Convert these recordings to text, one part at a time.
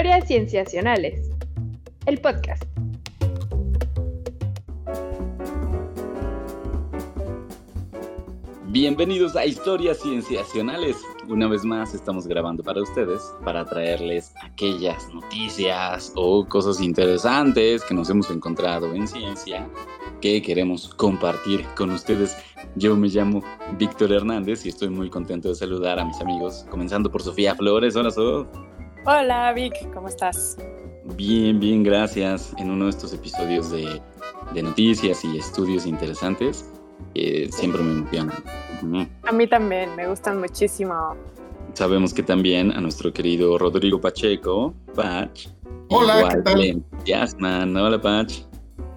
Historias Cienciacionales, el podcast. Bienvenidos a Historias Cienciacionales. Una vez más estamos grabando para ustedes para traerles aquellas noticias o cosas interesantes que nos hemos encontrado en ciencia que queremos compartir con ustedes. Yo me llamo Víctor Hernández y estoy muy contento de saludar a mis amigos, comenzando por Sofía Flores. Hola, Sof. Hola, Vic, ¿cómo estás? Bien, bien, gracias. En uno de estos episodios de, de noticias y estudios interesantes siempre me emocionan. A mí también, me gustan muchísimo. Sabemos que también a nuestro querido Rodrigo Pacheco, Pach. Hola, ¿qué tal? Hola, Pach.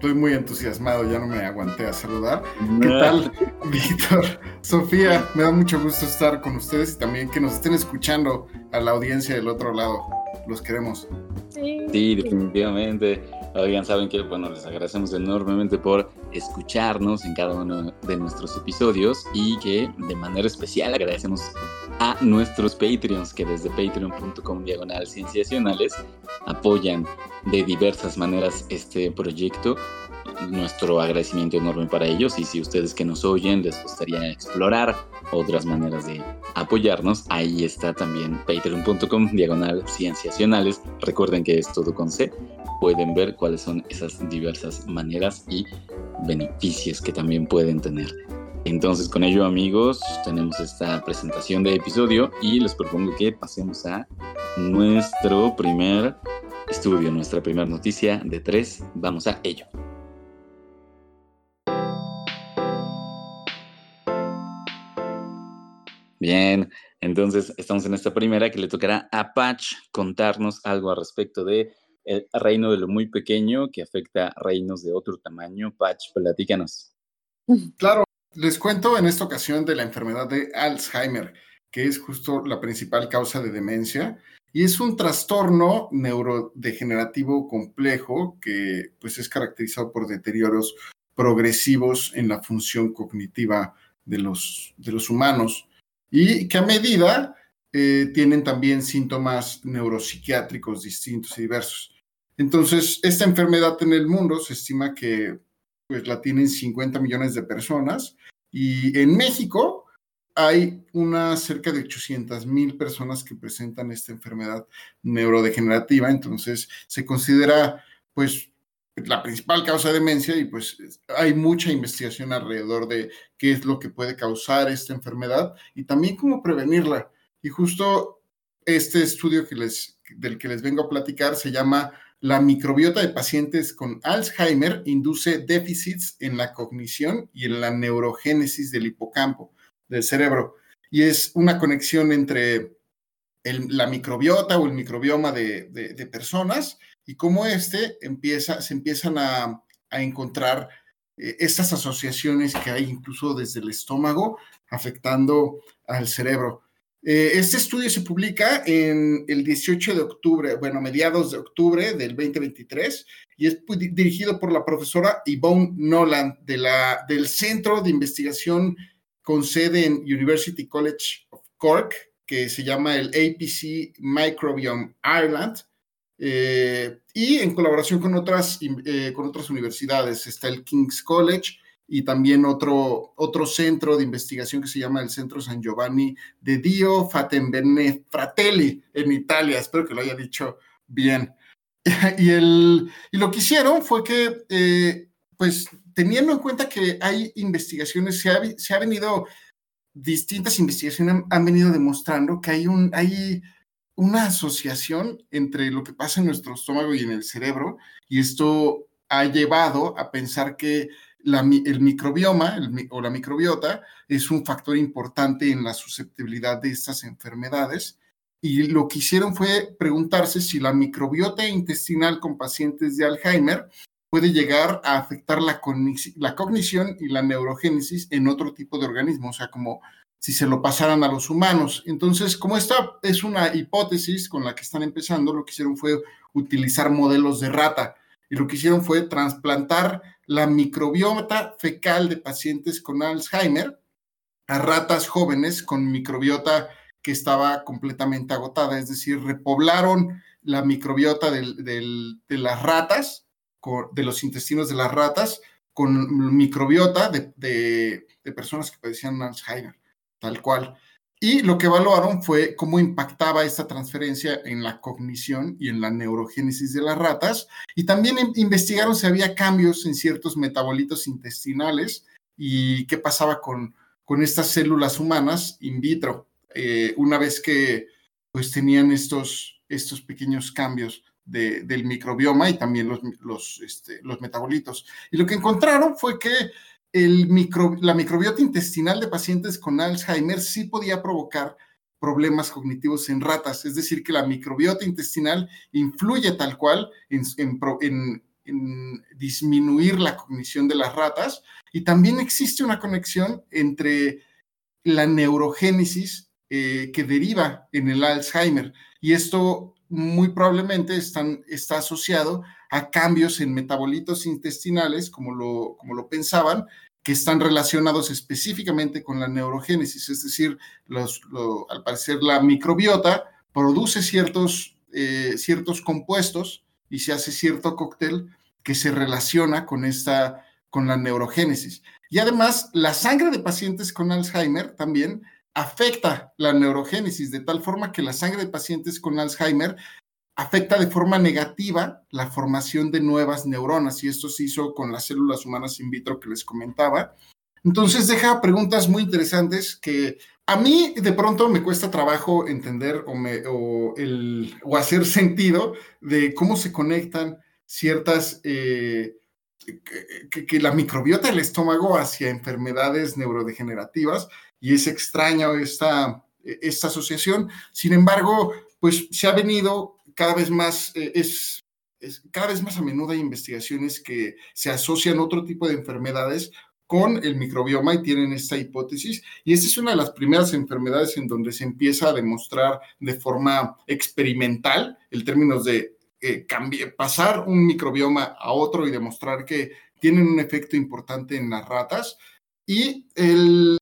Estoy muy entusiasmado, ya no me aguanté a saludar. ¿Qué tal, Víctor? Sofía, me da mucho gusto estar con ustedes y también que nos estén escuchando a la audiencia del otro lado. Los queremos. Sí, sí definitivamente. Oigan, saben que, bueno, les agradecemos enormemente por escucharnos en cada uno de nuestros episodios y que de manera especial agradecemos a nuestros Patreons que desde patreon.com diagonal cienciacionales apoyan de diversas maneras este proyecto. Nuestro agradecimiento enorme para ellos y si ustedes que nos oyen les gustaría explorar otras maneras de apoyarnos, ahí está también patreon.com diagonal cienciacionales. Recuerden que es todo con C pueden ver cuáles son esas diversas maneras y beneficios que también pueden tener. Entonces con ello amigos tenemos esta presentación de episodio y les propongo que pasemos a nuestro primer estudio, nuestra primera noticia de tres. Vamos a ello. Bien, entonces estamos en esta primera que le tocará a Patch contarnos algo al respecto de el reino de lo muy pequeño que afecta reinos de otro tamaño. Patch, platícanos. Claro, les cuento en esta ocasión de la enfermedad de Alzheimer, que es justo la principal causa de demencia y es un trastorno neurodegenerativo complejo que pues es caracterizado por deterioros progresivos en la función cognitiva de los, de los humanos y que a medida eh, tienen también síntomas neuropsiquiátricos distintos y diversos. Entonces, esta enfermedad en el mundo se estima que pues, la tienen 50 millones de personas y en México hay unas cerca de 800 mil personas que presentan esta enfermedad neurodegenerativa, entonces se considera pues la principal causa de demencia y pues hay mucha investigación alrededor de qué es lo que puede causar esta enfermedad y también cómo prevenirla. Y justo este estudio que les, del que les vengo a platicar se llama la microbiota de pacientes con Alzheimer induce déficits en la cognición y en la neurogénesis del hipocampo, del cerebro. Y es una conexión entre la microbiota o el microbioma de, personas y cómo este empieza, se empiezan a, encontrar eh, estas asociaciones que hay incluso desde el estómago afectando al cerebro. Eh, este estudio se publica en el 18 de octubre, bueno, mediados de octubre del 2023, y es dirigido por la profesora Yvonne Noland de la, del Centro de Investigación con sede en University College of Cork, que se llama el APC Microbiome Ireland, eh, y en colaboración con otras, eh, con otras universidades. Está el King's College, y también otro, otro centro de investigación que se llama el Centro San Giovanni de Dio Fatenbene Fratelli en Italia. Espero que lo haya dicho bien. Y, el, y lo que hicieron fue que, eh, pues, teniendo en cuenta que hay investigaciones, se ha, se ha venido, distintas investigaciones han, venido demostrando que hay, un, hay una asociación entre lo que pasa en nuestro estómago y en el cerebro, y esto ha llevado a pensar que el microbioma o la microbiota es un factor importante en la susceptibilidad de estas enfermedades. Y lo que hicieron fue preguntarse si la microbiota intestinal con pacientes de Alzheimer puede llegar a afectar la, la cognición y la neurogénesis en otro tipo de organismo, o sea, como si se lo pasaran a los humanos. Entonces, como esta es una hipótesis con la que están empezando, lo que hicieron fue utilizar modelos de rata y lo que hicieron fue trasplantar la microbiota fecal de pacientes con Alzheimer a ratas jóvenes con microbiota que estaba completamente agotada, es decir, repoblaron la microbiota de las ratas, de los intestinos de las ratas, con microbiota de, personas que padecían Alzheimer, tal cual. Y lo que evaluaron fue cómo impactaba esta transferencia en la cognición y en la neurogénesis de las ratas. Y también investigaron si había cambios en ciertos metabolitos intestinales y qué pasaba con, con estas células humanas in vitro, eh, una vez que pues tenían estos, estos pequeños cambios del microbioma y también los, este, los metabolitos. Y lo que encontraron fue que la microbiota intestinal de pacientes con Alzheimer sí podía provocar problemas cognitivos en ratas, es decir, que la microbiota intestinal influye tal cual en disminuir la cognición de las ratas. Y también existe una conexión entre la neurogénesis eh, que deriva en el Alzheimer. Y esto muy probablemente están, está asociado a cambios en metabolitos intestinales, como lo, como lo pensaban, que están relacionados específicamente con la neurogénesis, es decir, los, al parecer la microbiota produce ciertos, eh, ciertos compuestos y se hace cierto cóctel que se relaciona con esta con la neurogénesis. Y además, la sangre de pacientes con Alzheimer también afecta la neurogénesis, de tal forma que la sangre de pacientes con Alzheimer afecta de forma negativa la formación de nuevas neuronas, y esto se hizo con las células humanas in vitro que les comentaba. Entonces deja preguntas muy interesantes que a mí de pronto me cuesta trabajo entender o, hacer sentido de cómo se conectan ciertas, eh, que, la microbiota del estómago hacia enfermedades neurodegenerativas y es extraña esta, esta asociación. Sin embargo, pues se ha venido cada vez más, eh, es, cada vez más a menudo hay investigaciones que se asocian otro tipo de enfermedades con el microbioma y tienen esta hipótesis. Y esta es una de las primeras enfermedades en donde se empieza a demostrar de forma experimental, el términos de eh, pasar un microbioma a otro y demostrar que tienen un efecto importante en las ratas. Y, el,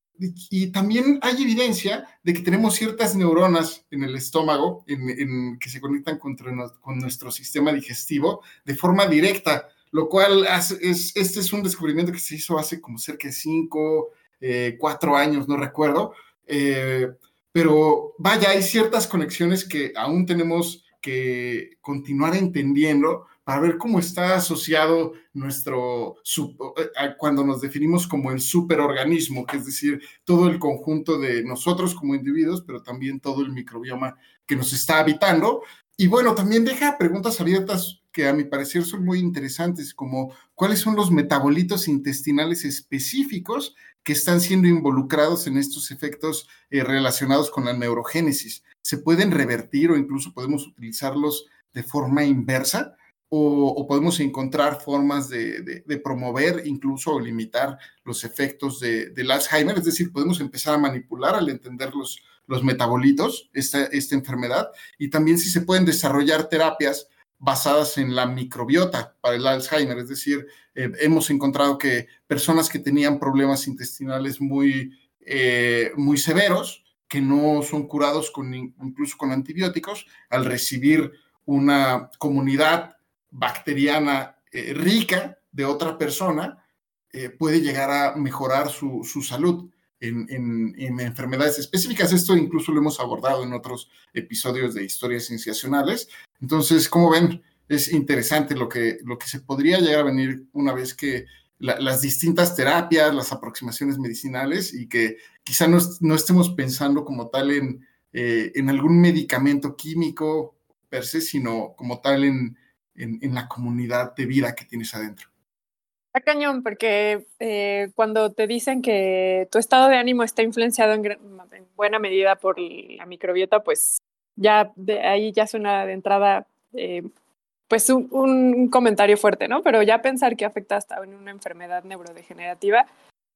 y también hay evidencia de que tenemos ciertas neuronas en el estómago en, que se conectan con, nuestro sistema digestivo de forma directa, lo cual es, este es un descubrimiento que se hizo hace como cerca de cinco, eh, cuatro años, no recuerdo. Eh, pero vaya, hay ciertas conexiones que aún tenemos que continuar entendiendo para ver cómo está asociado nuestro, eh, cuando nos definimos como el superorganismo, que es decir, todo el conjunto de nosotros como individuos, pero también todo el microbioma que nos está habitando. Y bueno, también deja preguntas abiertas que a mi parecer son muy interesantes, como cuáles son los metabolitos intestinales específicos que están siendo involucrados en estos efectos eh, relacionados con la neurogénesis se pueden revertir o incluso podemos utilizarlos de forma inversa o, podemos encontrar formas de, promover incluso o limitar los efectos del Alzheimer, es decir, podemos empezar a manipular al entender los, los metabolitos, esta, esta enfermedad, y también si se pueden desarrollar terapias basadas en la microbiota para el Alzheimer, es decir, eh, hemos encontrado que personas que tenían problemas intestinales muy, eh, muy severos, que no son curados con, incluso con antibióticos, al recibir una comunidad bacteriana eh, rica de otra persona, eh, puede llegar a mejorar su, salud en, enfermedades específicas. Esto incluso lo hemos abordado en otros episodios de historias sensacionales. Entonces, como ven, es interesante lo que, lo que se podría llegar a venir una vez que las distintas terapias, las aproximaciones medicinales y que quizá no, no estemos pensando como tal en, eh, en, algún medicamento químico per se, sino como tal en, en, la comunidad de vida que tienes adentro. Está cañón, porque eh, cuando te dicen que tu estado de ánimo está influenciado en, en, buena medida por la microbiota, pues ya de ahí ya suena de entrada eh, pues un, comentario fuerte, ¿no? Pero ya pensar que afecta hasta en una enfermedad neurodegenerativa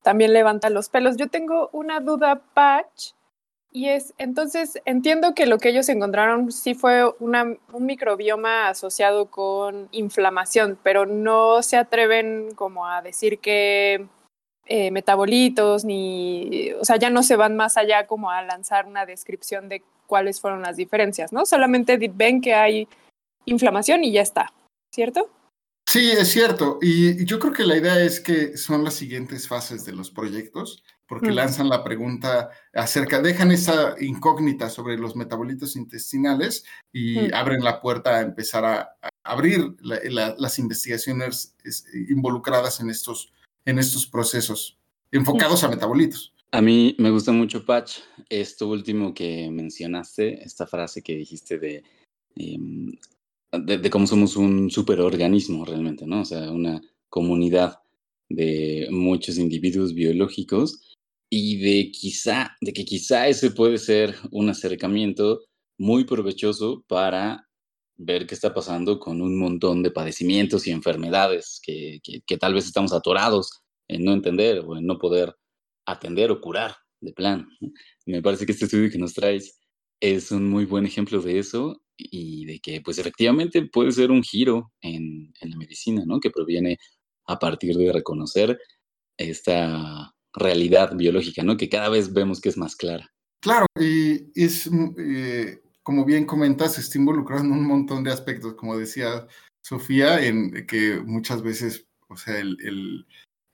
también levanta los pelos. Yo tengo una duda, Patch, y es, entonces, entiendo que lo que ellos encontraron sí fue un microbioma asociado con inflamación, pero no se atreven como a decir que eh, metabolitos ni, o sea, ya no se van más allá como a lanzar una descripción de cuáles fueron las diferencias, ¿no? Solamente ven que hay inflamación y ya está, ¿cierto? Sí, es cierto. Y yo creo que la idea es que son las siguientes fases de los proyectos, porque lanzan la pregunta acerca, dejan esa incógnita sobre los metabolitos intestinales y abren la puerta a empezar a, abrir las investigaciones involucradas en estos, en estos procesos enfocados a metabolitos. A mí me gusta mucho, Patch, esto último que mencionaste, esta frase que dijiste de, em, de, cómo somos un superorganismo realmente, ¿no? O sea, una comunidad de muchos individuos biológicos y de quizá, de que quizá ese puede ser un acercamiento muy provechoso para ver qué está pasando con un montón de padecimientos y enfermedades que, que tal vez estamos atorados en no entender o en no poder atender o curar de plan. Me parece que este estudio que nos traes es un muy buen ejemplo de eso y de que pues efectivamente puede ser un giro en, en la medicina, ¿no? Que proviene a partir de reconocer esta realidad biológica, ¿no? Que cada vez vemos que es más clara. Claro, y es, mm, eh, como bien comentas, está involucrado en un montón de aspectos, como decía Sofía, en que muchas veces, o sea, el,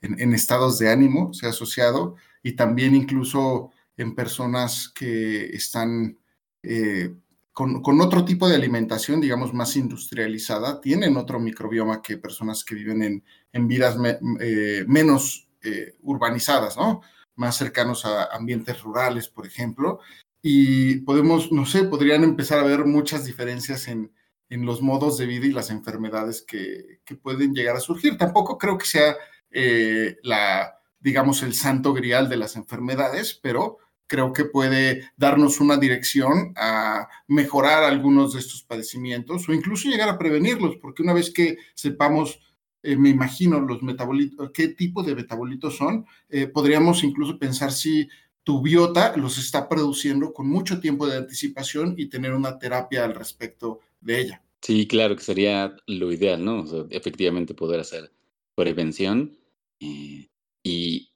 en, estados de ánimo, se ha asociado, y también incluso en personas que están eh, con, otro tipo de alimentación, digamos, más industrializada, tienen otro microbioma que personas que viven en, en vidas eh, menos eh, urbanizadas, ¿no? Más cercanos a ambientes rurales, por ejemplo. Y podemos, no sé, podrían empezar a ver muchas diferencias en, en los modos de vida y las enfermedades que, que pueden llegar a surgir. Tampoco creo que sea eh, la, digamos, el santo grial de las enfermedades, pero creo que puede darnos una dirección a mejorar algunos de estos padecimientos o incluso llegar a prevenirlos, porque una vez que sepamos, eh, me imagino, los metabolitos, qué tipo de metabolitos son, eh, podríamos incluso pensar si tu biota los está produciendo con mucho tiempo de anticipación y tener una terapia al respecto de ella. Sí, claro que sería lo ideal, ¿no? efectivamente poder hacer prevención eh, y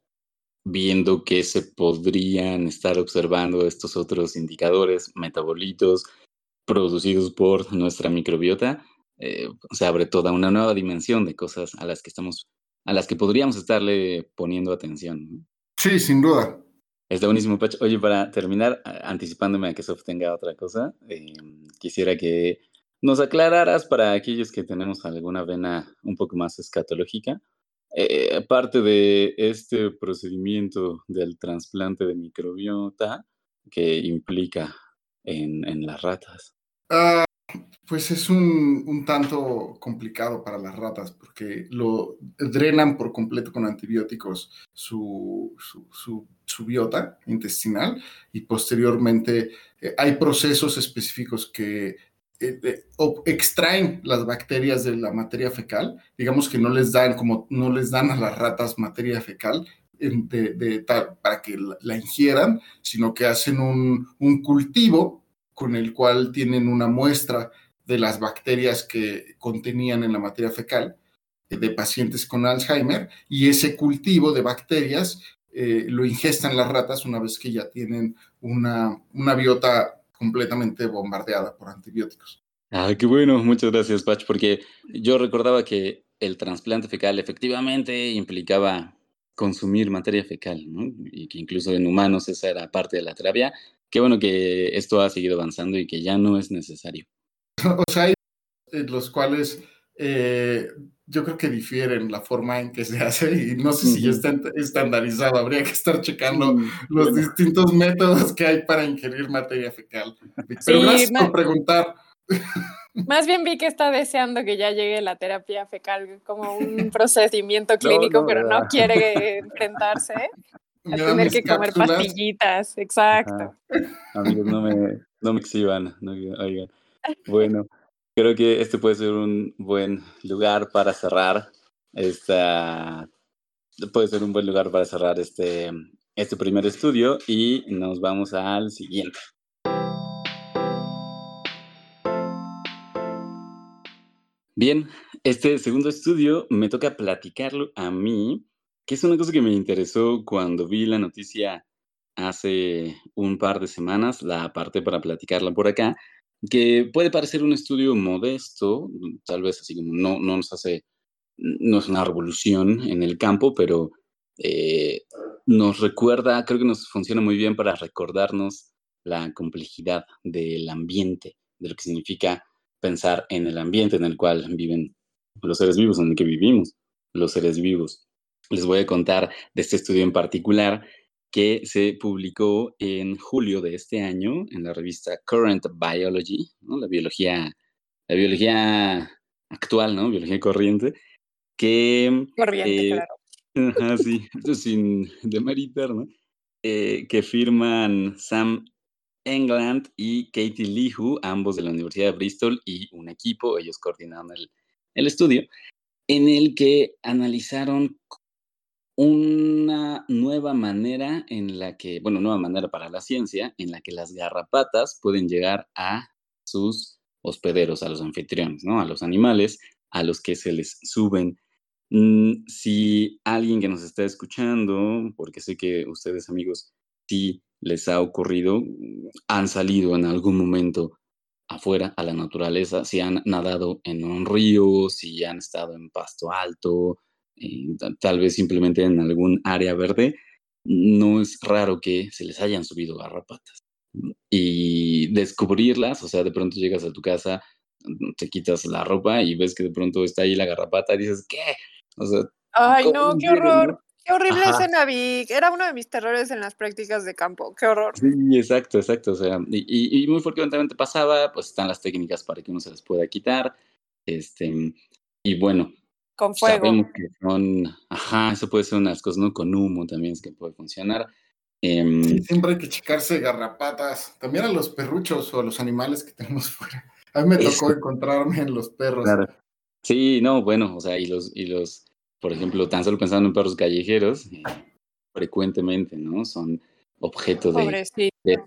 viendo que se podrían estar observando estos otros indicadores, metabolitos producidos por nuestra microbiota, eh, se abre toda una nueva dimensión de cosas a las que estamos, a las que podríamos estarle poniendo atención. Sí, sin duda. Está buenísimo, Pach. Oye, para terminar, anticipándome a que Sof tenga otra cosa, eh, quisiera que nos aclararas para aquellos que tenemos alguna vena un poco más escatológica, eh, parte de este procedimiento del trasplante de microbiota que implica en, en las ratas? Ah, pues es un, un, tanto complicado para las ratas porque lo drenan por completo con antibióticos su, su, su, biota intestinal y posteriormente eh, hay procesos específicos que eh, extraen las bacterias de la materia fecal, digamos que no les dan como no les dan a las ratas materia fecal de, para que la, ingieran, sino que hacen un, un, cultivo con el cual tienen una muestra de las bacterias que contenían en la materia fecal eh, de pacientes con Alzheimer y ese cultivo de bacterias eh, lo ingestan las ratas una vez que ya tienen una, una biota completamente bombardeada por antibióticos. Ah, qué bueno, muchas gracias, Patch, porque yo recordaba que el trasplante fecal efectivamente implicaba consumir materia fecal, ¿no? Y que incluso en humanos esa era parte de la terapia. Qué bueno que esto ha seguido avanzando y que ya no es necesario. o sea, hay los cuales eh, yo creo que difieren la forma en que se hace y no sé si ya está estandarizado. Habría que estar checando mm, los distintos métodos que hay para ingerir materia fecal. Pero gracias por preguntar. Más bien vi que está deseando que ya llegue la terapia fecal como un procedimiento clínico, pero no quiere enfrentarse a tener que comer pastillitas. Exacto. Amigos, no me, no me exhiban. No, oigan. Bueno, Creo que este puede ser un buen lugar para cerrar esta. Puede ser un buen lugar para cerrar este, este primer estudio y nos vamos al siguiente. Bien, este segundo estudio me toca platicarlo a mí, que es una cosa que me interesó cuando vi la noticia hace un par de semanas, la parte para platicarla por acá, que puede parecer un estudio modesto, tal vez así como no, no nos hace, no es una revolución en el campo, pero eh, nos recuerda, creo que nos funciona muy bien para recordarnos la complejidad del ambiente, de lo que significa pensar en el ambiente en el cual viven los seres vivos, en el que vivimos los seres vivos. Les voy a contar de este estudio en particular que se publicó en julio de este año en la revista Current Biology, la biología, la biología actual, ¿no? Biología corriente, que... Corriente, eh, claro. sí, sin demeritar, ¿no? Eh, que firman Sam England y Katie Lihu, ambos de la Universidad de Bristol, y un equipo, ellos coordinaron el, el estudio, en el que analizaron una nueva manera en la que, bueno, nueva manera para la ciencia, en la que las garrapatas pueden llegar a sus hospederos, a los anfitriones, ¿no? A los animales a los que se les suben. Mm, si alguien que nos está escuchando, porque sé que ustedes amigos sí les ha ocurrido, han salido en algún momento afuera a la naturaleza, si han nadado en un río, si han estado en pasto alto, eh, tal vez simplemente en algún área verde, no es raro que se les hayan subido garrapatas. Y descubrirlas, o sea, de pronto llegas a tu casa, te quitas la ropa y ves que de pronto está ahí la garrapata y dices, ¿qué? O sea, Ay, no, qué horror. Qué horrible escena, Vic. Era uno de mis terrores en las prácticas de campo. Qué horror. Sí, exacto, exacto. O sea, y, y, muy frecuentemente pasaba, pues están las técnicas para que uno se las pueda quitar. Este, y bueno, con fuego. Sabemos que son, ajá, eso puede ser unas cosas, ¿no? Con humo también es que puede funcionar. Em, sí, siempre hay que checarse garrapatas, también a los perruchos o a los animales que tenemos fuera. A mí me tocó encontrarme en los perros. Claro. Sí, no, bueno, o sea, y los, y los, por ejemplo, tan solo pensando en perros callejeros, eh, frecuentemente, ¿no? Son objeto de, de,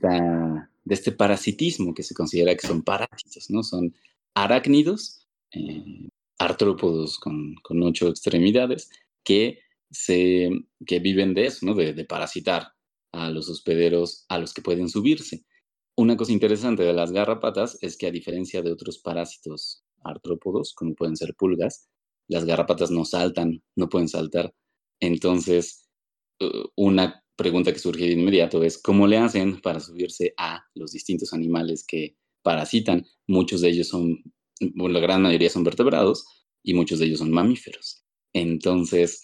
de, este parasitismo que se considera que son parásitos, ¿no? Son arácnidos, eh, artrópodos con, con, ocho extremidades que, se, que viven de eso, ¿no? De, de, parasitar a los hospederos a los que pueden subirse. Una cosa interesante de las garrapatas es que a diferencia de otros parásitos artrópodos, como pueden ser pulgas, las garrapatas no saltan, no pueden saltar. Entonces, una pregunta que surge de inmediato es, ¿cómo le hacen para subirse a los distintos animales que parasitan? Muchos de ellos son la gran mayoría son vertebrados y muchos de ellos son mamíferos. Entonces,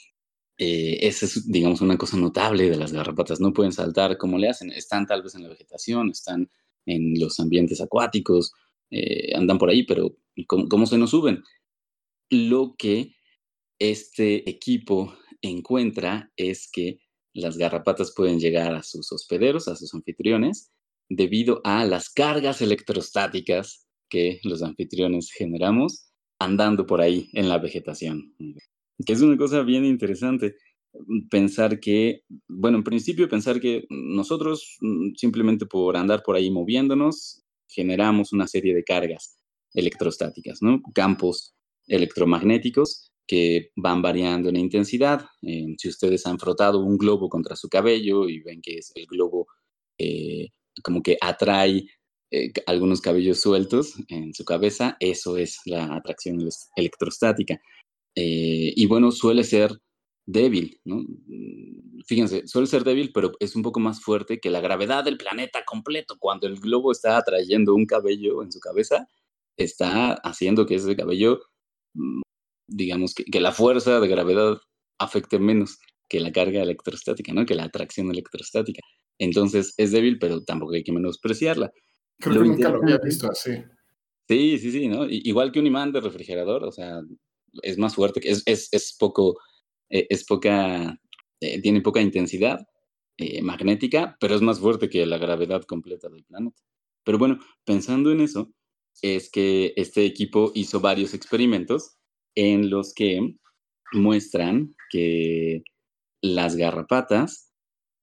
eh, esa es, digamos, una cosa notable de las garrapatas. No pueden saltar como le hacen. Están tal vez en la vegetación, están en los ambientes acuáticos, eh, andan por ahí, pero ¿cómo, se nos suben? Lo que este equipo encuentra es que las garrapatas pueden llegar a sus hospederos, a sus anfitriones, debido a las cargas electrostáticas que los anfitriones generamos andando por ahí en la vegetación. Que es una cosa bien interesante mm, pensar que, bueno, en principio pensar que nosotros mm, simplemente por andar por ahí moviéndonos generamos una serie de cargas electrostáticas, ¿no? Campos electromagnéticos que van variando en intensidad. Eh, si ustedes han frotado un globo contra su cabello y ven que es el globo eh, como que atrae eh, algunos cabellos sueltos en su cabeza, eso es la atracción electrostática. Eh, y bueno, suele ser débil, ¿no? Mm, fíjense, suele ser débil, pero es un poco más fuerte que la gravedad del planeta completo. Cuando el globo está atrayendo un cabello en su cabeza, está haciendo que ese cabello, mm, digamos, que, que la fuerza de gravedad afecte menos que la carga electrostática, ¿no? Que la atracción electrostática. Entonces es débil, pero tampoco hay que menospreciarla. Creo que nunca lo había visto así. Sí, sí, sí, ¿no? Igual que un imán de refrigerador, o sea, es más fuerte, es, es, es poco, eh, es poca, eh, tiene poca intensidad eh, magnética, pero es más fuerte que la gravedad completa del planeta. Pero bueno, pensando en eso, es que este equipo hizo varios experimentos en los que muestran que las garrapatas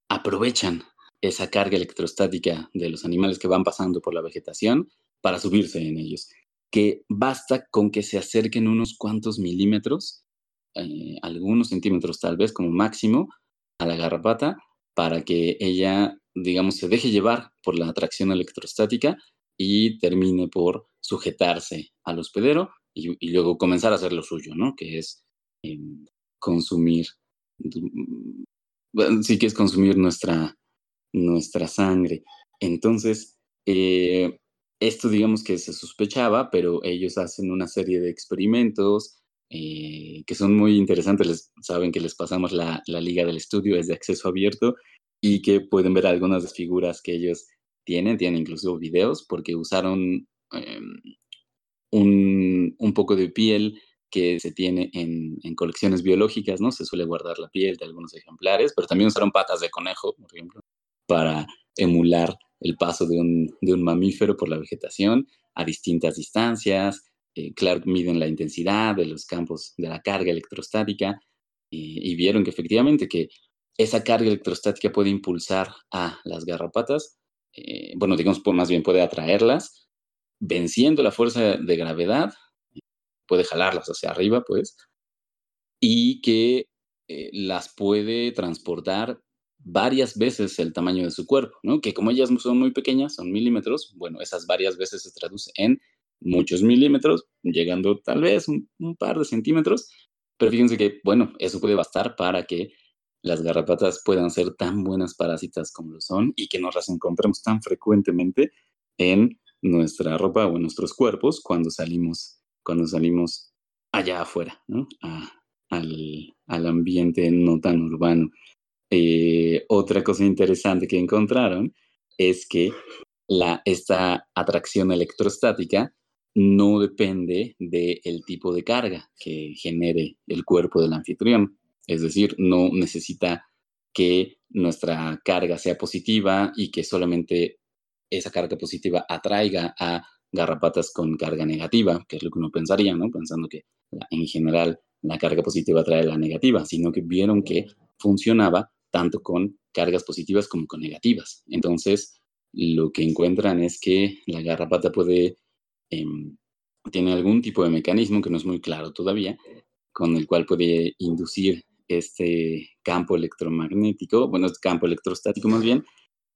aprovechan esa carga electrostática de los animales que van pasando por la vegetación para subirse en ellos. Que basta con que se acerquen unos cuantos milímetros, eh, algunos centímetros tal vez como máximo, a la garrapata para que ella, digamos, se deje llevar por la atracción electrostática y termine por sujetarse al hospedero y, luego comenzar a hacer lo suyo, ¿no? Que es em, consumir, sí que es consumir nuestra, nuestra sangre. Entonces, eh, esto digamos que se sospechaba, pero ellos hacen una serie de experimentos eh, que son muy interesantes. Les, saben que les pasamos la, la, liga del estudio, es de acceso abierto y que pueden ver algunas figuras que ellos tienen, tienen incluso videos porque usaron em, un, un, poco de piel que se tiene en, en, colecciones biológicas, ¿no? Se suele guardar la piel de algunos ejemplares, pero también usaron patas de conejo, por ejemplo, para emular el paso de un, de un mamífero por la vegetación a distintas distancias. Eh, claro, miden la intensidad de los campos de la carga electrostática y vieron que efectivamente que esa carga electrostática puede impulsar a las garrapatas, eh, bueno, digamos, más bien puede atraerlas, venciendo la fuerza de gravedad, puede jalarlas hacia arriba, pues, y que eh, las puede transportar varias veces el tamaño de su cuerpo, ¿no? Que como ellas son muy pequeñas, son milímetros, bueno, esas varias veces se traduce en muchos milímetros, llegando tal vez un, par de centímetros, pero fíjense que, bueno, eso puede bastar para que las garrapatas puedan ser tan buenas parásitas como lo son y que nos las encontremos tan frecuentemente en nuestra ropa o en nuestros cuerpos cuando salimos, cuando salimos allá afuera, ¿no? al, al, ambiente no tan urbano. Eh, otra cosa interesante que encontraron es que esta atracción electrostática no depende del tipo de carga que genere el cuerpo del anfitrión. Es decir, no necesita que nuestra carga sea positiva y que solamente esa carga positiva atraiga a garrapatas con carga negativa, que es lo que uno pensaría, ¿no? Pensando que en general la carga positiva atrae la negativa, sino que vieron que funcionaba tanto con cargas positivas como con negativas. Entonces, lo que encuentran es que la garrapata puede, em, tiene algún tipo de mecanismo que no es muy claro todavía, con el cual puede inducir este campo electromagnético, bueno, este campo electrostático más bien,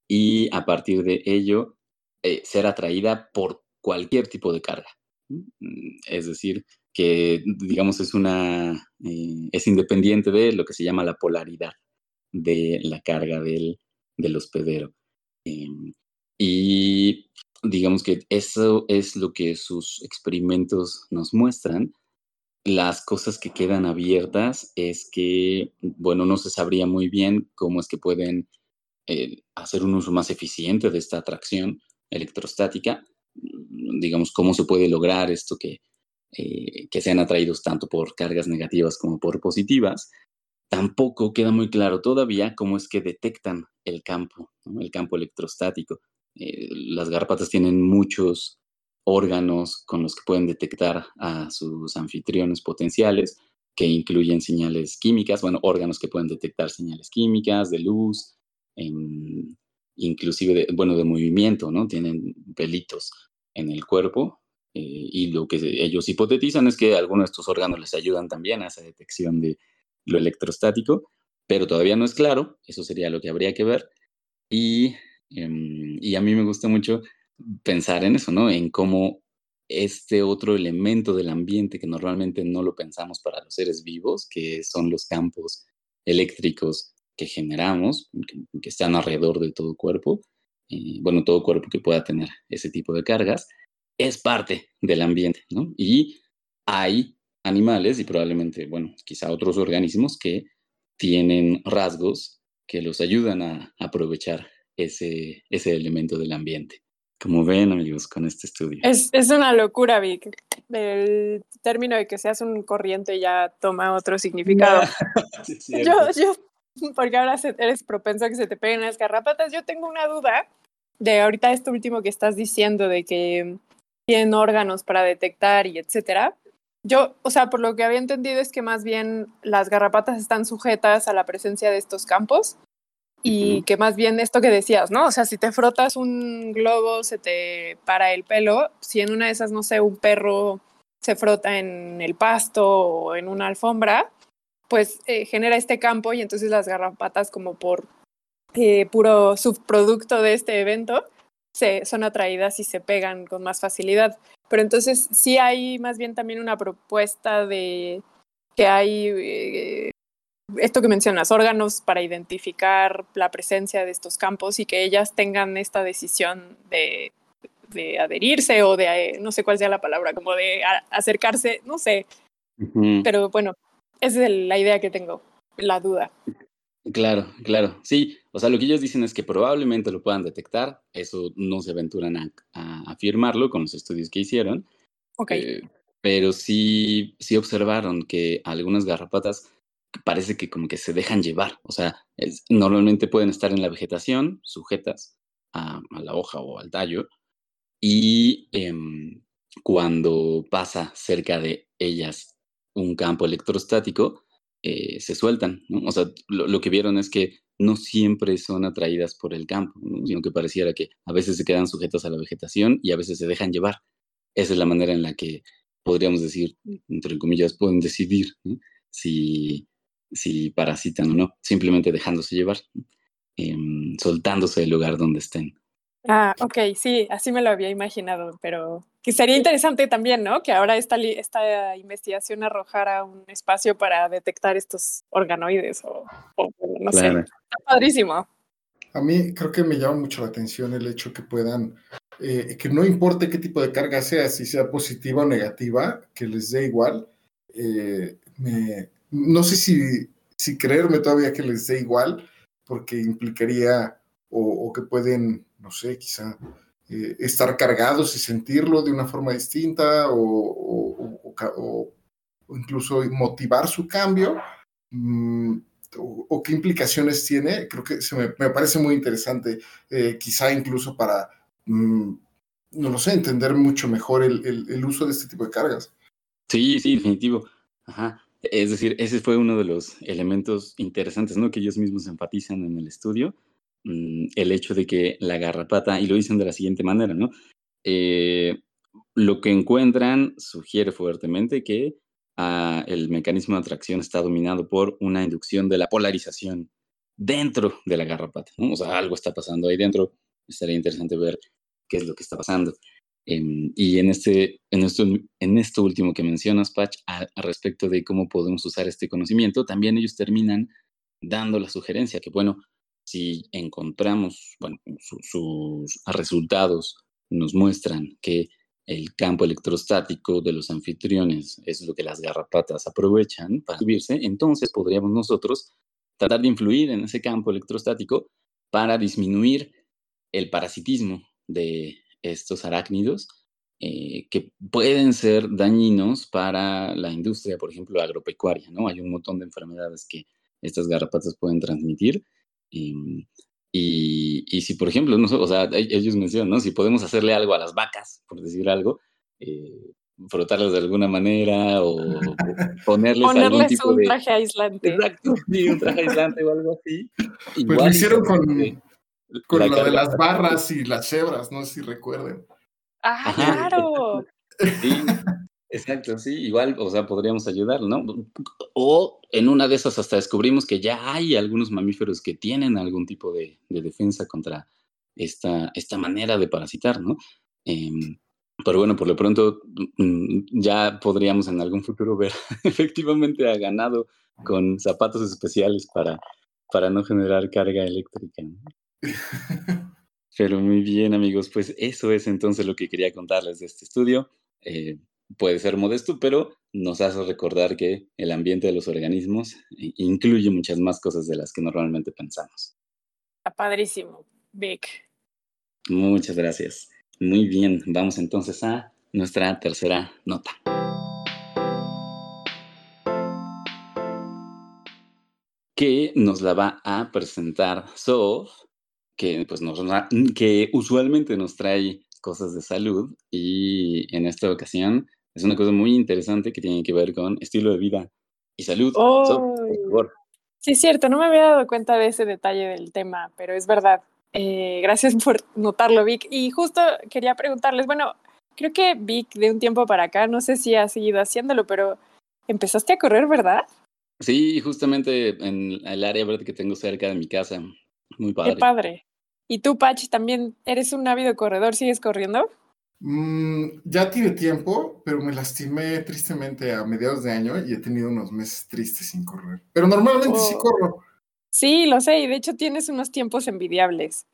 y a partir de ello eh, ser atraída por cualquier tipo de carga. Es decir, que digamos es una, eh, es independiente de lo que se llama la polaridad de la carga del, del hospedero. Em, y digamos que eso es lo que sus experimentos nos muestran, las cosas que quedan abiertas es que, bueno, no se sabría muy bien cómo es que pueden eh, hacer un uso más eficiente de esta atracción electrostática, digamos, cómo se puede lograr esto que, eh, que sean atraídos tanto por cargas negativas como por positivas. Tampoco queda muy claro todavía cómo es que detectan el campo, el campo electrostático. Eh, las garrapatas tienen muchos órganos con los que pueden detectar a sus anfitriones potenciales, que incluyen señales químicas, bueno, órganos que pueden detectar señales químicas, de luz, em, inclusive, de, bueno, de movimiento, ¿no? Tienen pelitos en el cuerpo eh, y lo que ellos hipotetizan es que algunos de estos órganos les ayudan también a esa detección de lo electrostático, pero todavía no es claro, eso sería lo que habría que ver. Y, em, y a mí me gusta mucho pensar en eso, ¿no? En cómo este otro elemento del ambiente que normalmente no lo pensamos para los seres vivos, que son los campos eléctricos que generamos, que, están alrededor de todo cuerpo, eh, bueno, todo cuerpo que pueda tener ese tipo de cargas, es parte del ambiente, ¿no? Y hay animales y probablemente, bueno, quizá otros organismos que tienen rasgos que los ayudan a aprovechar ese, ese elemento del ambiente. Como ven, amigos, con este estudio. Es, es una locura, Vic. El término de que seas un corriente ya toma otro significado. yo, yo, porque ahora eres propenso a que se te peguen las garrapatas. Yo tengo una duda de ahorita esto último que estás diciendo de que tienen órganos para detectar y etcétera. Yo, o sea, por lo que había entendido es que más bien las garrapatas están sujetas a la presencia de estos campos y que más bien esto que decías, ¿no? O sea, si te frotas un globo, se te para el pelo, si en una de esas, no sé, un perro se frota en el pasto o en una alfombra, pues eh, genera este campo y entonces las garrapatas como por eh, puro subproducto de este evento se, son atraídas y se pegan con más facilidad. Pero entonces sí hay más bien también una propuesta de que hay eh, esto que mencionas, órganos para identificar la presencia de estos campos y que ellas tengan esta decisión de, de adherirse o de, no sé cuál sea la palabra, como de acercarse, no sé. Pero bueno, esa es la idea que tengo, la duda. Claro, claro. Sí, o sea, lo que ellos dicen es que probablemente lo puedan detectar. Eso no se aventuran a, afirmarlo con los estudios que hicieron. Ok. Eh, pero sí, sí observaron que algunas garrapatas parece que como que se dejan llevar. O sea, normalmente pueden estar en la vegetación, sujetas a, la hoja o al tallo, y em, cuando pasa cerca de ellas un campo electrostático, eh, se sueltan. O sea, lo, que vieron es que no siempre son atraídas por el campo, sino que pareciera que a veces se quedan sujetas a la vegetación y a veces se dejan llevar. Esa es la manera en la que podríamos decir, entre comillas, pueden decidir si, si parasitan o no, simplemente dejándose llevar, em, soltándose del lugar donde estén. Ah, ok, sí, así me lo había imaginado, pero que sería interesante también, ¿no? Que ahora esta, esta investigación arrojara un espacio para detectar estos organoides o, no sé. Está padrísimo. A mí creo que me llama mucho la atención el hecho que puedan, eh, que no importe qué tipo de carga sea, si sea positiva o negativa, que les dé igual. Eh, me, no sé si, si creerme todavía que les dé igual, porque implicaría o, que pueden, no sé, quizá eh, estar cargados y sentirlo de una forma distinta o, o incluso motivar su cambio. Mm, o, qué implicaciones tiene, creo que se me, parece muy interesante, eh, quizá incluso para, mm, no lo sé, entender mucho mejor el, el, uso de este tipo de cargas. Sí, sí, definitivo. Ajá. Es decir, ese fue uno de los elementos interesantes, ¿no? Que ellos mismos enfatizan en el estudio, mm, el hecho de que la garrapata, y lo dicen de la siguiente manera, ¿no? Eh, lo que encuentran sugiere fuertemente que ah, el mecanismo de atracción está dominado por una inducción de la polarización dentro de la garrapata, ¿no? O sea, algo está pasando ahí dentro. Estaría interesante ver qué es lo que está pasando. Em, y en, este, en, esto, en esto último que mencionas, Patch, a, respecto de cómo podemos usar este conocimiento, también ellos terminan dando la sugerencia que, bueno, si encontramos, bueno, sus resultados nos muestran que el campo electrostático de los anfitriones es lo que las garrapatas aprovechan para subirse, entonces podríamos nosotros tratar de influir en ese campo electrostático para disminuir el parasitismo de, estos arácnidos eh, que pueden ser dañinos para la industria, por ejemplo, agropecuaria, ¿no? Hay un montón de enfermedades que estas garrapatas pueden transmitir. Em, y, y, si, por ejemplo, no, o sea, e, ellos mencionan, ¿no? Si podemos hacerle algo a las vacas, por decir algo, eh, frotarlas de alguna manera o, ponerles, algún tipo un traje aislante. Exacto, sí, un traje aislante o algo así. Pues lo hicieron con, con lo de las barras y las cebras, no sé si recuerden. ¡Ah, claro! Sí, exacto, sí, igual, o sea, podríamos ayudar, ¿no? O en una de esas hasta descubrimos que ya hay algunos mamíferos que tienen algún tipo de, defensa contra esta, esta manera de parasitar, ¿no? Em, pero bueno, por lo pronto mm, ya podríamos en algún futuro ver efectivamente a ganado con zapatos especiales para, para no generar carga eléctrica. ¿no? Pero muy bien, amigos, pues eso es entonces lo que quería contarles de este estudio. Eh, puede ser modesto, pero nos hace recordar que el ambiente de los organismos incluye muchas más cosas de las que normalmente pensamos. Está padrísimo, Vic. Muchas gracias. Muy bien, vamos entonces a nuestra tercera nota. Que nos la va a presentar Sof que, pues, nos, que usualmente nos trae cosas de salud y en esta ocasión es una cosa muy interesante que tiene que ver con estilo de vida y salud. Oh, Sí, es cierto, no me había dado cuenta de ese detalle del tema, pero es verdad. Eh, gracias por notarlo, Vic. Y justo quería preguntarles, bueno, creo que Vic de un tiempo para acá, no sé si ha seguido haciéndolo, pero empezaste a correr, ¿verdad? Sí, justamente en el área verde que tengo cerca de mi casa. Muy padre. Qué padre. Y tú, Patch, también eres un ávido corredor, ¿sigues corriendo? Mm, ya tiene tiempo, pero me lastimé tristemente a mediados de año y he tenido unos meses tristes sin correr. Pero normalmente sí Oh. corro. Sí, lo sé, y de hecho tienes unos tiempos envidiables.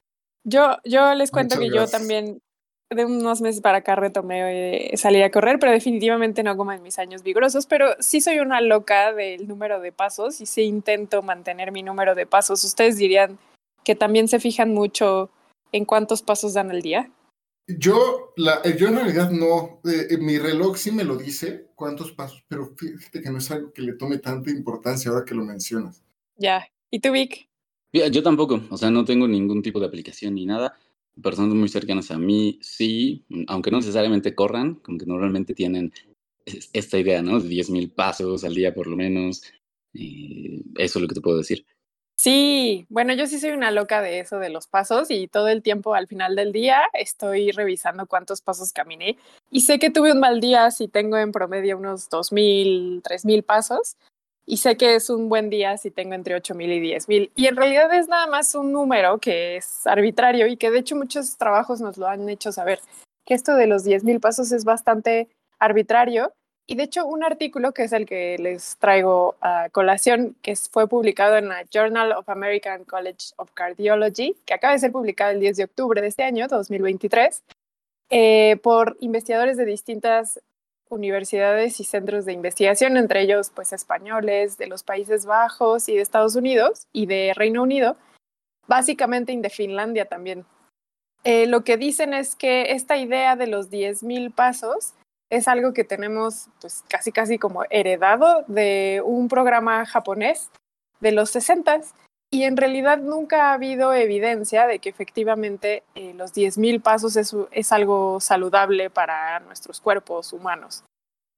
Yo, yo les cuento Muchas que yo también de unos meses para acá retomé eh, salir a correr, pero definitivamente no como en mis años vigorosos, pero sí soy una loca del número de pasos y sí intento mantener mi número de pasos. ¿Ustedes dirían que también se fijan mucho en cuántos pasos dan al día? Yo, la, eh, yo en realidad no, eh, eh, mi reloj sí me lo dice cuántos pasos, pero fíjate que no es algo que le tome tanta importancia ahora que lo mencionas. Ya. ¿Y tú, Vic? Yo, yo tampoco, o sea, no tengo ningún tipo de aplicación ni nada. Personas muy cercanas a mí, sí, aunque no necesariamente corran, como que normalmente tienen es- esta idea, ¿no? De 10.000 pasos al día por lo menos. Y eso es lo que te puedo decir. Sí, bueno, yo sí soy una loca de eso de los pasos y todo el tiempo al final del día estoy revisando cuántos pasos caminé y sé que tuve un mal día si tengo en promedio unos 2.000, 3.000 pasos y sé que es un buen día si tengo entre 8.000 y 10.000 y en realidad es nada más un número que es arbitrario y que de hecho muchos trabajos nos lo han hecho saber, que esto de los 10.000 pasos es bastante arbitrario y de hecho, un artículo que es el que les traigo a colación, que fue publicado en la Journal of American College of Cardiology, que acaba de ser publicado el 10 de octubre de este año, 2023, eh, por investigadores de distintas universidades y centros de investigación, entre ellos pues españoles de los Países Bajos y de Estados Unidos y de Reino Unido, básicamente y de Finlandia también. Eh, lo que dicen es que esta idea de los 10.000 pasos es algo que tenemos pues casi casi como heredado de un programa japonés de los 60 y en realidad nunca ha habido evidencia de que efectivamente eh, los 10.000 pasos es, es algo saludable para nuestros cuerpos humanos.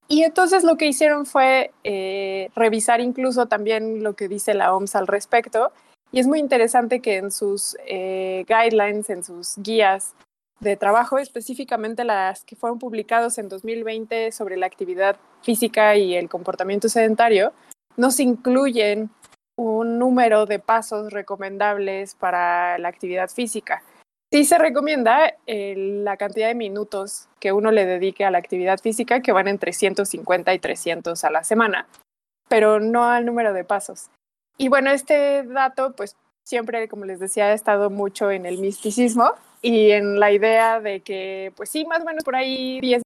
Y entonces lo que hicieron fue eh, revisar incluso también lo que dice la OMS al respecto. Y es muy interesante que en sus eh, guidelines, en sus guías de trabajo, específicamente las que fueron publicados en 2020 sobre la actividad física y el comportamiento sedentario, nos incluyen un número de pasos recomendables para la actividad física. Sí se recomienda eh, la cantidad de minutos que uno le dedique a la actividad física, que van entre 150 y 300 a la semana, pero no al número de pasos. Y bueno, este dato, pues siempre, como les decía, ha estado mucho en el misticismo y en la idea de que, pues sí, más o menos por ahí 10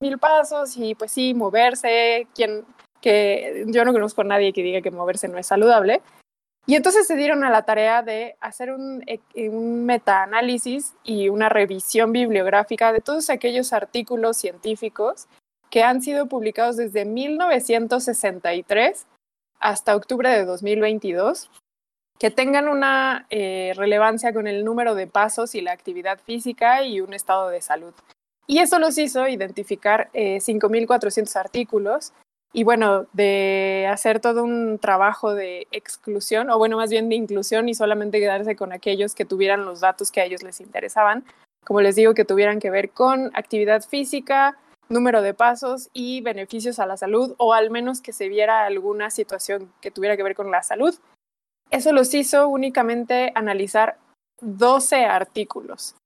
mil pasos y pues sí, moverse, quien, que yo no conozco a nadie que diga que moverse no es saludable. Y entonces se dieron a la tarea de hacer un, eh, un metaanálisis y una revisión bibliográfica de todos aquellos artículos científicos que han sido publicados desde 1963 hasta octubre de 2022 que tengan una eh, relevancia con el número de pasos y la actividad física y un estado de salud. Y eso los hizo identificar eh, 5.400 artículos y bueno, de hacer todo un trabajo de exclusión, o bueno, más bien de inclusión y solamente quedarse con aquellos que tuvieran los datos que a ellos les interesaban, como les digo, que tuvieran que ver con actividad física, número de pasos y beneficios a la salud, o al menos que se viera alguna situación que tuviera que ver con la salud. Eso los hizo únicamente analizar 12 artículos.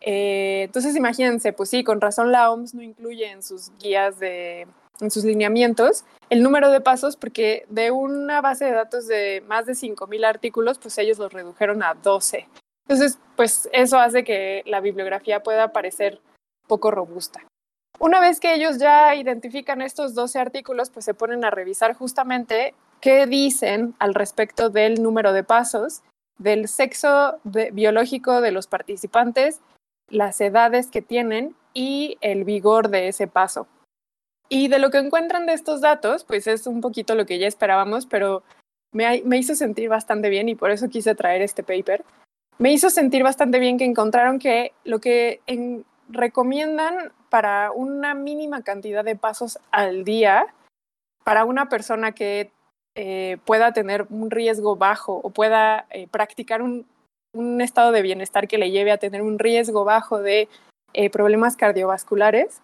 Eh, entonces, imagínense, pues sí, con razón la OMS no incluye en sus guías de, en sus lineamientos el número de pasos, porque de una base de datos de más de 5.000 artículos, pues ellos los redujeron a 12. Entonces, pues eso hace que la bibliografía pueda parecer poco robusta. Una vez que ellos ya identifican estos 12 artículos, pues se ponen a revisar justamente qué dicen al respecto del número de pasos, del sexo de, biológico de los participantes, las edades que tienen y el vigor de ese paso. Y de lo que encuentran de estos datos, pues es un poquito lo que ya esperábamos, pero me, me hizo sentir bastante bien y por eso quise traer este paper. Me hizo sentir bastante bien que encontraron que lo que en, recomiendan para una mínima cantidad de pasos al día, para una persona que eh, pueda tener un riesgo bajo o pueda eh, practicar un, un, estado de bienestar que le lleve a tener un riesgo bajo de eh, problemas cardiovasculares,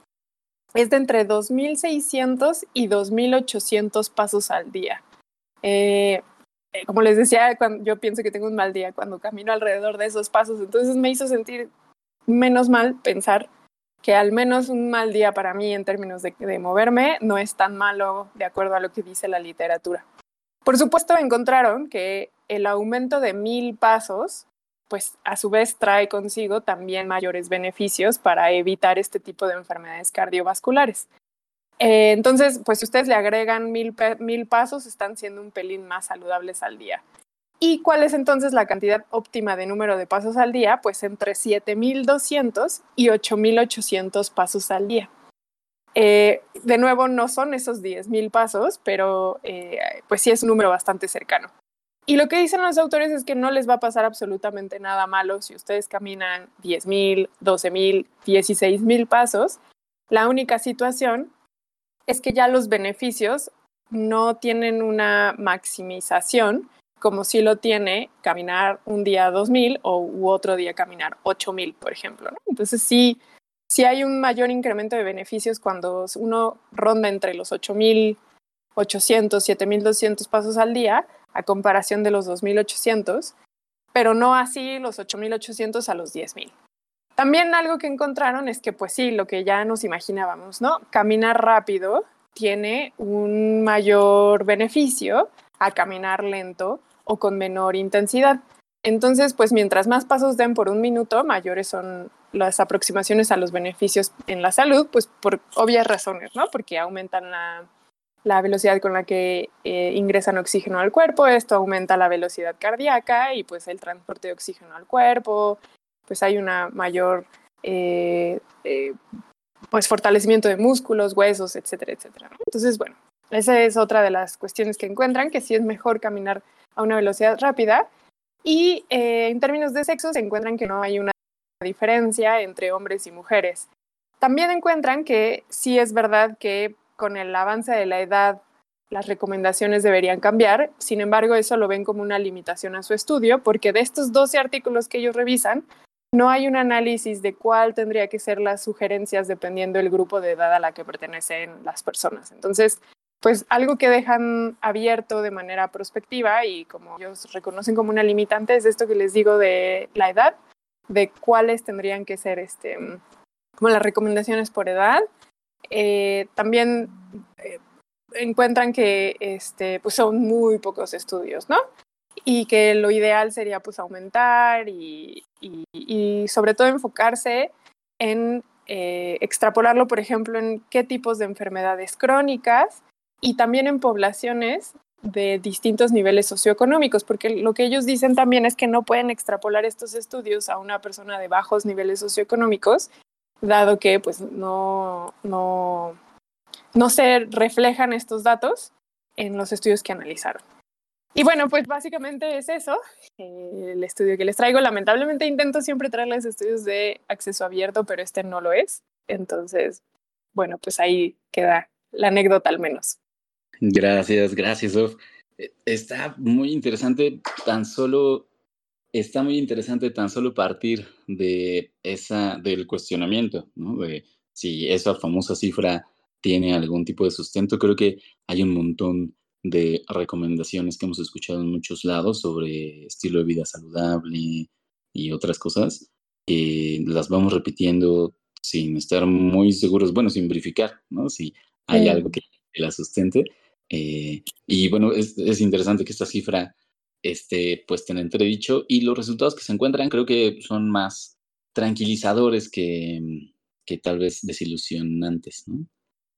es de entre 2.600 y 2.800 pasos al día. Eh, como les decía, cuando, yo pienso que tengo un mal día cuando camino alrededor de esos pasos, entonces me hizo sentir menos mal pensar que al menos un mal día para mí en términos de moverme no es tan malo de acuerdo a lo que dice la literatura. Por supuesto, encontraron que el aumento de mil pasos, pues a su vez trae consigo también mayores beneficios para evitar este tipo de enfermedades cardiovasculares. Eh, entonces, pues si ustedes le agregan mil, mil pasos, están siendo un pelín más saludables al día. ¿Y cuál es entonces la cantidad óptima de número de pasos al día? Pues entre 7.200 y 8.800 pasos al día. Eh, de nuevo, no son esos 10.000 pasos, pero eh, pues sí es un número bastante cercano. Y lo que dicen los autores es que no les va a pasar absolutamente nada malo si ustedes caminan 10.000, 12.000, 16.000 pasos. La única situación es que ya los beneficios no tienen una maximización como si lo tiene caminar un día 2000 o u otro día caminar 8000, por ejemplo. Entonces sí, sí hay un mayor incremento de beneficios cuando uno ronda entre los 8800, 7200 pasos al día a comparación de los 2800, pero no así los 8800 a los 10000. También algo que encontraron es que, pues sí, lo que ya nos imaginábamos, ¿no? Caminar rápido tiene un mayor beneficio a caminar lento o con menor intensidad. Entonces, pues mientras más pasos den por un minuto, mayores son las aproximaciones a los beneficios en la salud, pues por obvias razones, ¿no? Porque aumentan la, la velocidad con la que eh, ingresan oxígeno al cuerpo, esto aumenta la velocidad cardíaca y pues el transporte de oxígeno al cuerpo, pues hay una mayor eh, eh, pues fortalecimiento de músculos, huesos, etcétera, etcétera. Entonces, bueno, esa es otra de las cuestiones que encuentran, que sí es mejor caminar a una velocidad rápida. Y eh, en términos de sexo se encuentran que no hay una diferencia entre hombres y mujeres. También encuentran que sí es verdad que con el avance de la edad las recomendaciones deberían cambiar, sin embargo eso lo ven como una limitación a su estudio, porque de estos 12 artículos que ellos revisan, no hay un análisis de cuál tendría que ser las sugerencias dependiendo del grupo de edad a la que pertenecen las personas. Entonces, pues algo que dejan abierto de manera prospectiva y como ellos reconocen como una limitante es esto que les digo de la edad, de cuáles tendrían que ser este, como las recomendaciones por edad. Eh, también eh, encuentran que este, pues son muy pocos estudios, ¿no? y que lo ideal sería pues aumentar y, y, sobre todo enfocarse en eh, extrapolarlo, por ejemplo, en qué tipos de enfermedades crónicas y también en poblaciones de distintos niveles socioeconómicos, porque lo que ellos dicen también es que no pueden extrapolar estos estudios a una persona de bajos niveles socioeconómicos, dado que pues no, no, no se reflejan estos datos en los estudios que analizaron. Y bueno, pues básicamente es eso, el estudio que les traigo. Lamentablemente intento siempre traerles estudios de acceso abierto, pero este no lo es. Entonces, bueno, pues ahí queda la anécdota al menos. Gracias, gracias, Sof. E, está muy interesante tan solo, está muy interesante tan solo partir de esa, del cuestionamiento, ¿no? De si esa famosa cifra tiene algún tipo de sustento. Creo que hay un montón de recomendaciones que hemos escuchado en muchos lados sobre estilo de vida saludable y otras cosas, que las vamos repitiendo sin estar muy seguros, bueno, sin verificar, ¿no? Si hay algo que la sustente. Eh, y bueno, es, es, interesante que esta cifra esté puesta en entredicho y los resultados que se encuentran creo que son más tranquilizadores que, que tal vez desilusionantes, ¿no?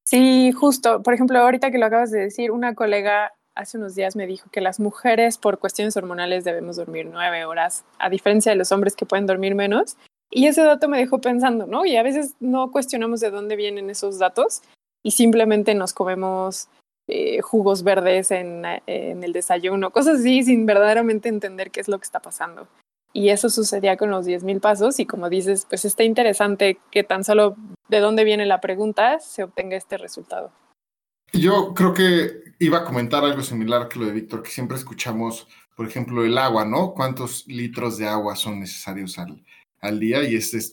Sí, justo. Por ejemplo, ahorita que lo acabas de decir, una colega hace unos días me dijo que las mujeres por cuestiones hormonales debemos dormir nueve horas, a diferencia de los hombres que pueden dormir menos. Y ese dato me dejó pensando, ¿no? Y a veces no cuestionamos de dónde vienen esos datos y simplemente nos comemos eh, jugos verdes en, en el desayuno, cosas así, sin verdaderamente entender qué es lo que está pasando. Y eso sucedía con los 10.000 pasos y como dices, pues está interesante que tan solo de dónde viene la pregunta se obtenga este resultado. Yo creo que iba a comentar algo similar que lo de Víctor, que siempre escuchamos, por ejemplo, el agua, ¿no? ¿Cuántos litros de agua son necesarios al al día y, este,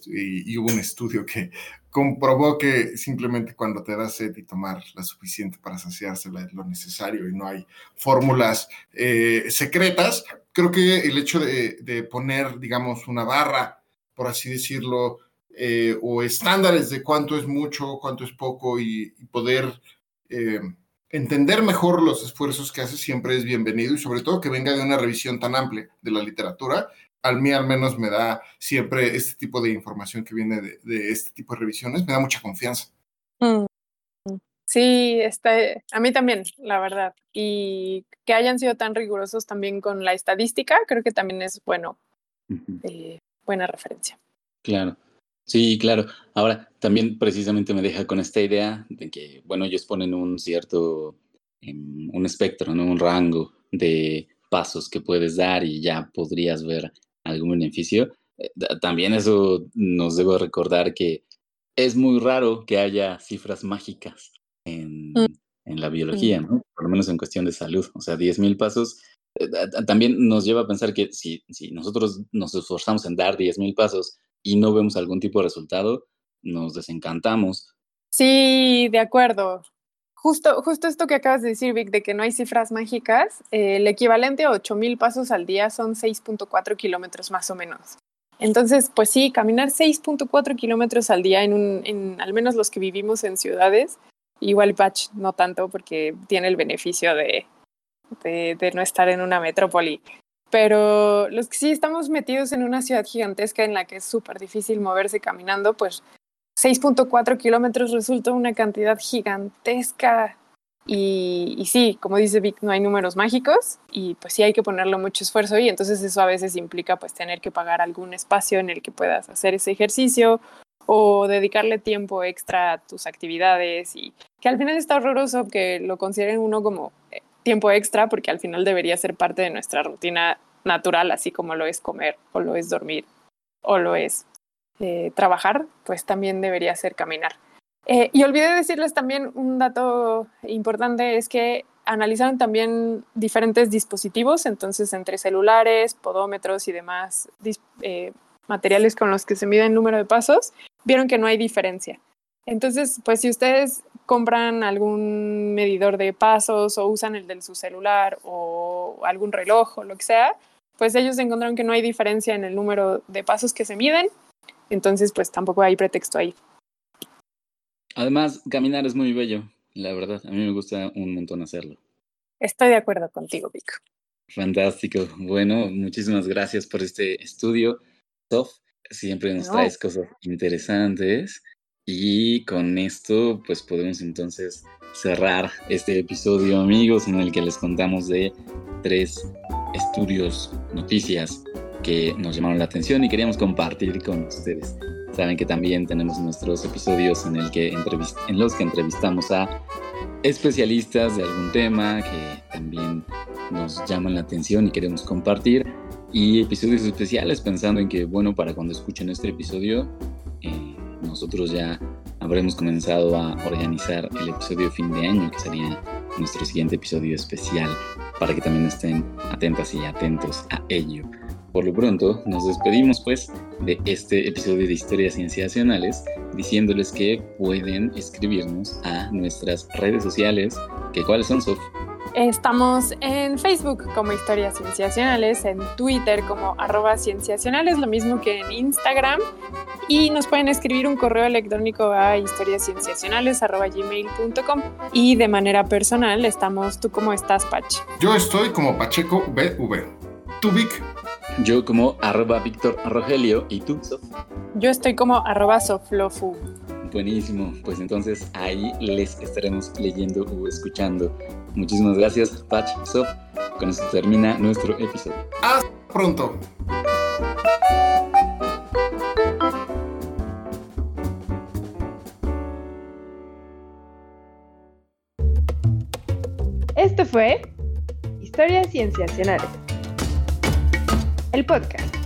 hubo un estudio que comprobó que simplemente cuando te da sed y tomar la suficiente para saciársela es lo necesario y no hay fórmulas eh, secretas, creo que el hecho de, poner, digamos, una barra, por así decirlo, eh, o estándares de cuánto es mucho, cuánto es poco y, poder eh, entender mejor los esfuerzos que hace siempre es bienvenido y sobre todo que venga de una revisión tan amplia de la literatura al mí al menos me da siempre este tipo de información que viene de, este tipo de revisiones, me da mucha confianza. Mm. Sí, este, a mí también, la verdad. Y que hayan sido tan rigurosos también con la estadística, creo que también es bueno, eh, buena referencia. Claro. Sí, claro. Ahora, también precisamente me deja con esta idea de que, bueno, ellos ponen un cierto, em, un espectro, ¿no? Un rango de pasos que puedes dar y ya podrías ver algún beneficio. Eh, también eso nos debe recordar que es muy raro que haya cifras mágicas en, mm. en la biología, ¿no? Por lo menos en cuestión de salud. O sea, 10.000 pasos eh, también nos lleva a pensar que si, si nosotros nos esforzamos en dar 10.000 pasos y no vemos algún tipo de resultado, nos desencantamos. Sí, de acuerdo. Justo, justo esto que acabas de decir, Vic, de que no hay cifras mágicas, eh, el equivalente a 8.000 pasos al día son 6.4 kilómetros más o menos. Entonces, pues sí, caminar 6.4 kilómetros al día en, un, al menos los que vivimos en ciudades, igual Patch no tanto porque tiene el beneficio de, de, de no estar en una metrópoli. Pero los que sí estamos metidos en una ciudad gigantesca en la que es súper difícil moverse caminando, pues 6.4 kilómetros resulta una cantidad gigantesca. Y, sí, como dice Vic, no hay números mágicos y pues sí hay que ponerle mucho esfuerzo y entonces eso a veces implica pues tener que pagar algún espacio en el que puedas hacer ese ejercicio o dedicarle tiempo extra a tus actividades y que al final está horroroso que lo consideren uno como eh, tiempo extra porque al final debería ser parte de nuestra rutina natural, así como lo es comer o lo es dormir o lo es trabajar, pues también debería ser caminar. Eh, y olvidé decirles también un dato importante, es que analizaron también diferentes dispositivos, entonces entre celulares, podómetros y demás eh, materiales con los que se mide el número de pasos, vieron que no hay diferencia. Entonces, pues si ustedes compran algún medidor de pasos o usan el de su celular o algún reloj o lo que sea, pues ellos encontraron que no hay diferencia en el número de pasos que se miden entonces, pues tampoco hay pretexto ahí. Además, caminar es muy bello, la verdad. A mí me gusta un montón hacerlo. Estoy de acuerdo contigo, Vic. Fantástico. Bueno, muchísimas gracias por este estudio. Sof, siempre nos traes cosas interesantes. Y con esto, pues podemos entonces cerrar este episodio, amigos, en el que les contamos de tres estudios, noticias que nos llamaron la atención y queríamos compartir con ustedes. Saben que también tenemos nuestros episodios en, el que en los que entrevistamos a especialistas de algún tema que también nos llaman la atención y queremos compartir. Y episodios especiales pensando en que, bueno, para cuando escuchen este episodio, eh, nosotros ya habremos comenzado a organizar el episodio fin de año, que sería nuestro siguiente episodio especial, para que también estén atentas y atentos a ello. Por lo pronto, nos despedimos pues de este episodio de Historias Cienciacionales diciéndoles que pueden escribirnos a nuestras redes sociales, que cuáles son, Sof. Estamos en Facebook como Historias Cienciacionales, en Twitter como arroba cienciacionales, lo mismo que en Instagram. Y nos pueden escribir un correo electrónico a historiascienciacionales.gmail.com Y de manera personal estamos, ¿tú cómo estás, Pach? Yo estoy como Pacheco BV. ¿Tú, Vic? Yo como arroba Víctor Rogelio y tú, Sof. Yo estoy como arroba Soflofu. Buenísimo, pues entonces ahí les estaremos leyendo o escuchando. Muchísimas gracias, Patch, Sof. Con esto termina nuestro episodio. Hasta pronto. Esto fue Historias Cienciacionales el podcast.